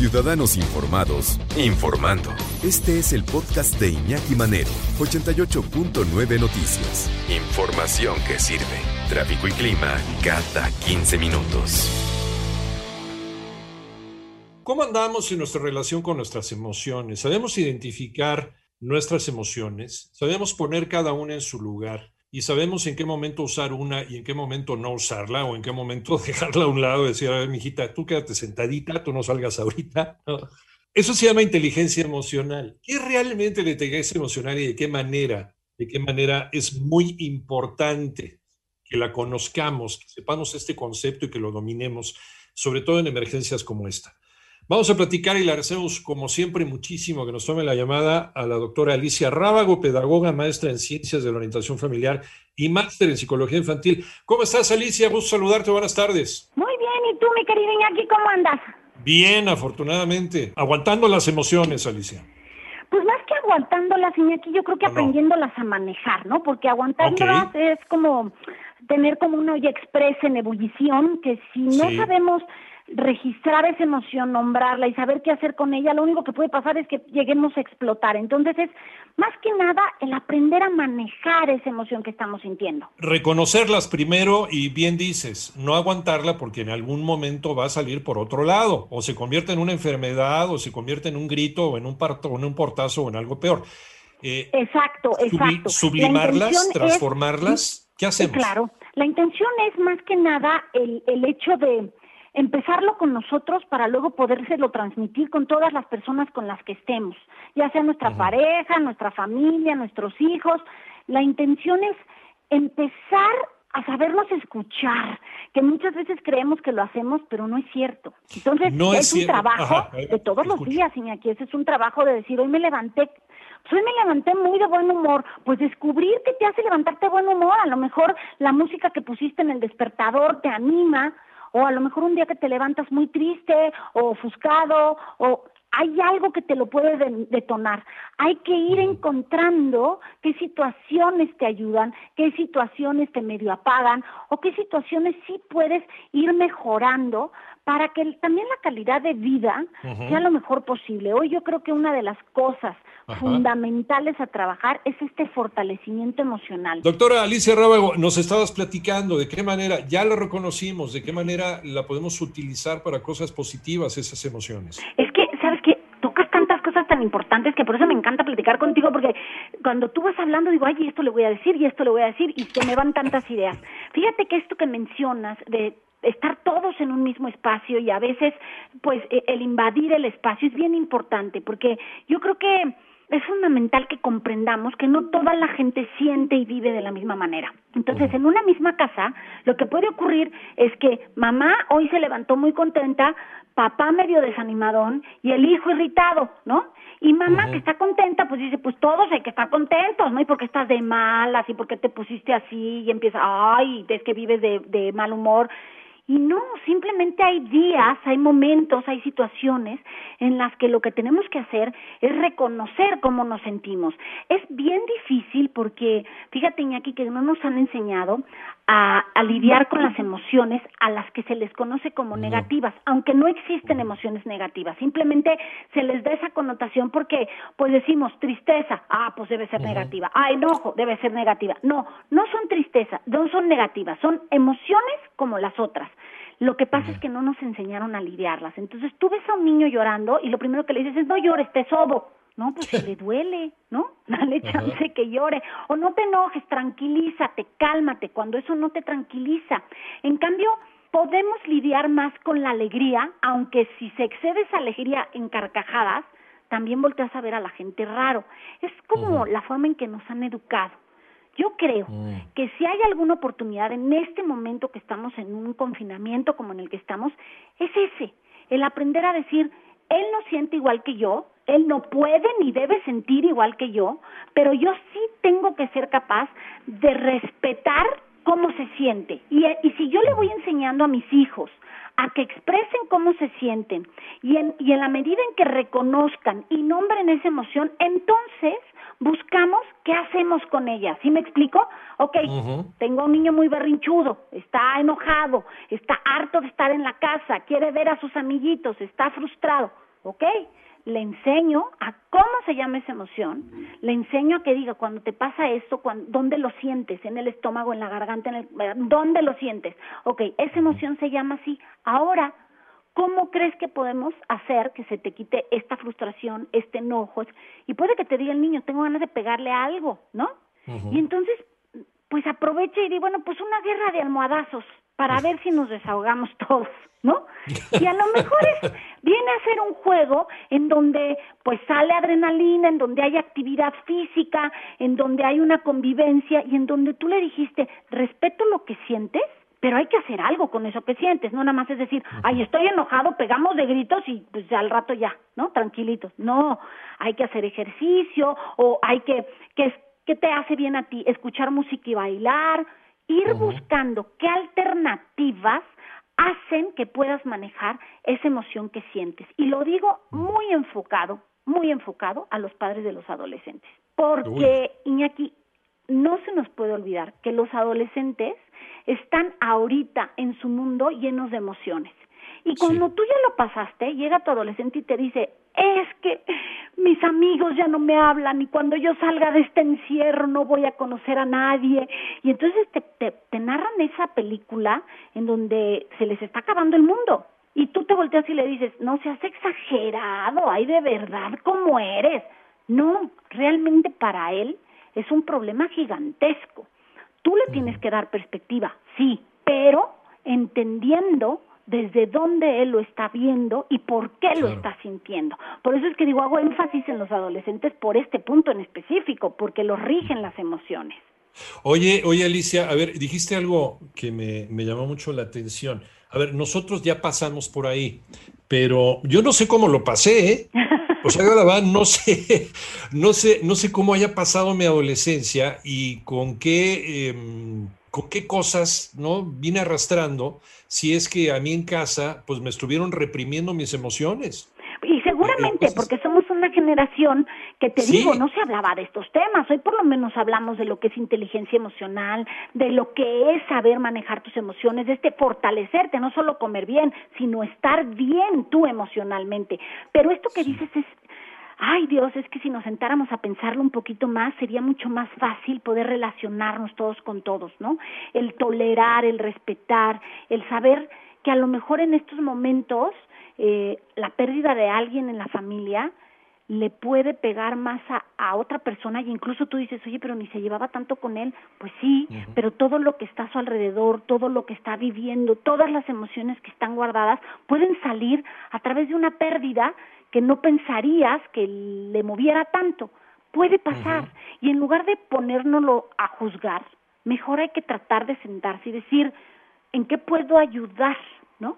Ciudadanos Informados, informando. Este es el podcast de Iñaki Manero, 88.9 Noticias. Información que sirve. Tráfico y clima cada 15 minutos. ¿Cómo andamos en nuestra relación con nuestras emociones? ¿Sabemos identificar nuestras emociones? ¿Sabemos poner cada una en su lugar? Y sabemos en qué momento usar una y en qué momento no usarla o en qué momento dejarla a un lado decir, a ver, mijita, tú quédate sentadita, tú no salgas ahorita. Eso se llama inteligencia emocional. ¿Qué realmente la inteligencia emocional y de qué manera? De qué manera es muy importante que la conozcamos, que sepamos este concepto y que lo dominemos, sobre todo en emergencias como esta. Vamos a platicar y le agradecemos, como siempre, muchísimo que nos tome la llamada a la doctora Alicia Rábago, pedagoga, maestra en ciencias de la orientación familiar y máster en psicología infantil. ¿Cómo estás, Alicia? Gusto saludarte. Buenas tardes. Muy bien. ¿Y tú, mi querido Iñaki, cómo andas? Bien, afortunadamente. Aguantando las emociones, Alicia. Pues más que aguantándolas, Iñaki, yo creo que aprendiéndolas a manejar, ¿no? Porque aguantándolas es como tener como una olla express en ebullición, que si no sabemos registrar esa emoción, nombrarla y saber qué hacer con ella, lo único que puede pasar es que lleguemos a explotar. Entonces es más que nada el aprender a manejar esa emoción que estamos sintiendo. Reconocerlas primero y bien dices, no aguantarla porque en algún momento va a salir por otro lado, o se convierte en una enfermedad, o se convierte en un grito, o en un parto, o en un portazo, o en algo peor. Eh, exacto, exacto. Sublimarlas, transformarlas, ¿qué hacemos? Claro, la intención es más que nada el, el hecho de empezarlo con nosotros para luego podérselo transmitir con todas las personas con las que estemos, ya sea nuestra pareja, nuestra familia, nuestros hijos. La intención es empezar a sabernos escuchar, que muchas veces creemos que lo hacemos, pero no es cierto. Entonces, es, un trabajo de todos los días, Iñaki, ese es un trabajo de decir, hoy me levanté, pues hoy me levanté muy de buen humor, pues descubrir qué te hace levantarte de buen humor, a lo mejor la música que pusiste en el despertador te anima, o a lo mejor un día que te levantas muy triste o ofuscado o hay algo que te lo puede detonar. Hay que ir encontrando qué situaciones te ayudan, qué situaciones te medio apagan o qué situaciones sí puedes ir mejorando para que también la calidad de vida sea lo mejor posible. Hoy yo creo que una de las cosas fundamentales a trabajar es este fortalecimiento emocional. Doctora Alicia Rábago, nos estabas platicando de qué manera, ya lo reconocimos, de qué manera la podemos utilizar para cosas positivas esas emociones. Es tan importantes que por eso me encanta platicar contigo, porque cuando tú vas hablando digo, ay, esto le voy a decir y esto le voy a decir y se me van tantas ideas. Fíjate que esto que mencionas de estar todos en un mismo espacio y a veces pues e, el invadir el espacio es bien importante porque yo creo que es fundamental que comprendamos que no toda la gente siente y vive de la misma manera. Entonces, en una misma casa, lo que puede ocurrir es que mamá hoy se levantó muy contenta, papá medio desanimadón y el hijo irritado, ¿no? Y mamá que está contenta, pues dice, pues todos hay que estar contentos, ¿no? Y porque estás de malas y porque te pusiste así y empieza, ay, es que vives de, de mal humor. Y no, simplemente hay días, hay momentos, hay situaciones en las que lo que tenemos que hacer es reconocer cómo nos sentimos. Es bien difícil porque, fíjate Iñaki, que no nos han enseñado a, lidiar con las emociones a las que se les conoce como negativas, aunque no existen emociones negativas, simplemente se les da esa connotación porque pues decimos tristeza, ah, pues debe ser negativa, ah, enojo, debe ser negativa. No, no son tristeza, no son negativas, son emociones como las otras. Lo que pasa es que no nos enseñaron a lidiarlas. Entonces tú ves a un niño llorando y lo primero que le dices es, no llores, te sobo. No, pues si le duele, ¿no? Dale chance que llore. O no te enojes, tranquilízate, cálmate, cuando eso no te tranquiliza. En cambio, podemos lidiar más con la alegría, aunque si se excede esa alegría en carcajadas, también volteas a ver a la gente raro. Es como la forma en que nos han educado. Yo creo mm. que si hay alguna oportunidad en este momento que estamos en un confinamiento como en el que estamos, es ese, el aprender a decir, él no siente igual que yo, él no puede ni debe sentir igual que yo, pero yo sí tengo que ser capaz de respetar cómo se siente. Y, y si yo le voy enseñando a mis hijos a que expresen cómo se sienten y en, y en la medida en que reconozcan y nombren esa emoción, entonces buscamos qué hacemos con ella. ¿Sí me explico? Ok, tengo un niño muy berrinchudo, está enojado, está harto de estar en la casa, quiere ver a sus amiguitos, está frustrado. ¿ok? Le enseño a cómo se llama esa emoción, le enseño a que diga cuando te pasa esto, cuando, dónde lo sientes, en el estómago, en la garganta, en el, dónde lo sientes. Ok, esa emoción se llama así. Ahora, ¿cómo crees que podemos hacer que se te quite esta frustración, este enojo? Y puede que te diga el niño, tengo ganas de pegarle algo, ¿no? Y entonces, pues aprovecha y di, bueno, pues una guerra de almohadazos para ver si nos desahogamos todos. ¿no? Y a lo mejor es, viene a ser un juego en donde pues sale adrenalina, en donde hay actividad física, en donde hay una convivencia y en donde tú le dijiste, respeto lo que sientes, pero hay que hacer algo con eso que sientes, no nada más es decir, ay, estoy enojado, pegamos de gritos y pues al rato ya, ¿no? Tranquilitos. No, hay que hacer ejercicio o hay que, que, ¿qué te hace bien a ti? Escuchar música y bailar, ir buscando qué alternativas hacen que puedas manejar esa emoción que sientes. Y lo digo muy enfocado, muy enfocado a los padres de los adolescentes. Porque, Iñaki, no se nos puede olvidar que los adolescentes están ahorita en su mundo llenos de emociones. Y cuando tú ya lo pasaste, llega tu adolescente y te dice, es que mis amigos ya no me hablan y cuando yo salga de este encierro no voy a conocer a nadie. Y entonces te, te, narran esa película en donde se les está acabando el mundo. Y tú te volteas y le dices, no seas exagerado, ay de verdad, ¿cómo eres? No, realmente para él es un problema gigantesco. Tú le tienes que dar perspectiva, sí, pero entendiendo desde dónde él lo está viendo y por qué lo está sintiendo. Por eso es que digo, hago énfasis en los adolescentes por este punto en específico, porque los rigen las emociones. Oye, oye Alicia, a ver, dijiste algo que me, me llamó mucho la atención. A ver, nosotros ya pasamos por ahí, pero yo no sé cómo lo pasé, ¿eh? O sea, la verdad, no sé, no sé, no sé cómo haya pasado mi adolescencia y con qué, em, qué cosas, ¿no? Vine arrastrando si es que a mí en casa, pues me estuvieron reprimiendo mis emociones. Y seguramente, porque somos una generación que te digo, no se hablaba de estos temas. Hoy por lo menos hablamos de lo que es inteligencia emocional, de lo que es saber manejar tus emociones, de este fortalecerte, no solo comer bien, sino estar bien tú emocionalmente. Pero esto que dices es ay Dios, es que si nos sentáramos a pensarlo un poquito más, sería mucho más fácil poder relacionarnos todos con todos, ¿no? El tolerar, el respetar, el saber que a lo mejor en estos momentos eh, la pérdida de alguien en la familia le puede pegar más a, otra persona y incluso tú dices, oye, pero ni se llevaba tanto con él. Pues sí, pero todo lo que está a su alrededor, todo lo que está viviendo, todas las emociones que están guardadas pueden salir a través de una pérdida que no pensarías que le moviera tanto. Puede pasar. Y en lugar de ponérnoslo a juzgar, mejor hay que tratar de sentarse y decir, ¿en qué puedo ayudar? ¿No?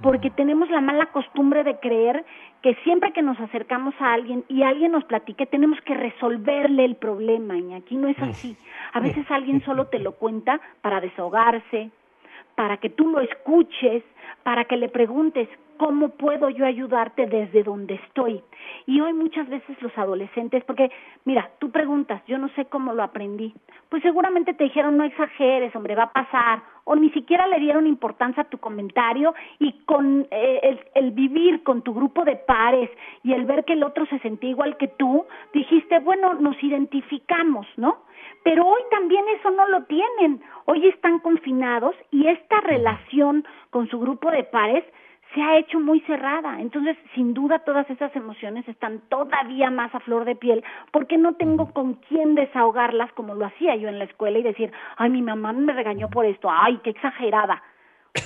Porque tenemos la mala costumbre de creer que siempre que nos acercamos a alguien y alguien nos platique, tenemos que resolverle el problema. Y aquí no es así. A veces alguien solo te lo cuenta para desahogarse, para que tú lo escuches, para que le preguntes, ¿cómo puedo yo ayudarte desde donde estoy? Y hoy muchas veces los adolescentes, porque mira, tú preguntas, yo no sé cómo lo aprendí, pues seguramente te dijeron no exageres, hombre, va a pasar, o ni siquiera le dieron importancia a tu comentario y con eh, el, el vivir con tu grupo de pares y el ver que el otro se sentía igual que tú, dijiste, bueno, nos identificamos, ¿no? Pero hoy también eso no lo tienen, hoy están confinados y esta relación con su grupo de pares se ha hecho muy cerrada. Entonces, sin duda, todas esas emociones están todavía más a flor de piel porque no tengo con quién desahogarlas como lo hacía yo en la escuela y decir, ay, mi mamá me regañó por esto, ay, qué exagerada.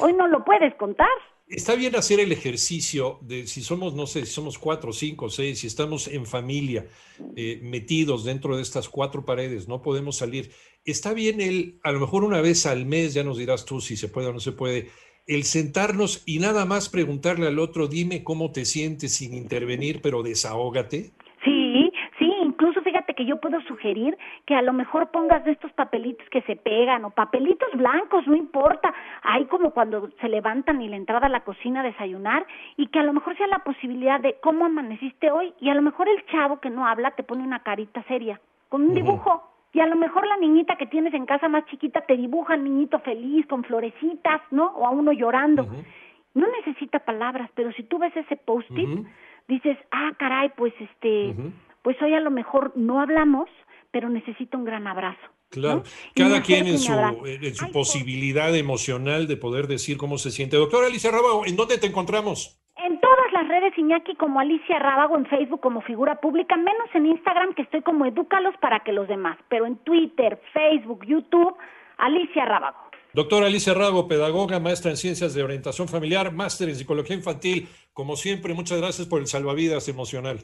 Hoy no lo puedes contar. Está bien hacer el ejercicio de si somos, no sé, si somos cuatro, cinco, seis, si estamos en familia, eh, metidos dentro de estas cuatro paredes, no podemos salir. Está bien el, a lo mejor una vez al mes, ya nos dirás tú si se puede o no se puede, el sentarnos y nada más preguntarle al otro, dime cómo te sientes sin intervenir, pero desahógate? Sí, sí, incluso fíjate que yo puedo sugerir que a lo mejor pongas de estos papelitos que se pegan o papelitos blancos, no importa, hay como cuando se levantan y la entrada a la cocina a desayunar y que a lo mejor sea la posibilidad de cómo amaneciste hoy y a lo mejor el chavo que no habla te pone una carita seria con un dibujo y a lo mejor la niñita que tienes en casa más chiquita te dibuja un niñito feliz con florecitas, ¿no? O a uno llorando. No necesita palabras, pero si tú ves ese post-it, dices, ah, caray, pues este, pues hoy a lo mejor no hablamos, pero necesito un gran abrazo. Claro, cada quien en su, en su posibilidad emocional de poder decir cómo se siente. Doctora Alicia Rábago, ¿en dónde te encontramos? En todas las redes Iñaki como Alicia Rábago, en Facebook como figura pública, menos en Instagram que estoy como Edúcalos para que los demás, pero en Twitter, Facebook, YouTube, Alicia Rábago. Doctora Alicia Rábago, pedagoga, maestra en ciencias de orientación familiar, máster en psicología infantil. Como siempre, muchas gracias por el salvavidas emocional.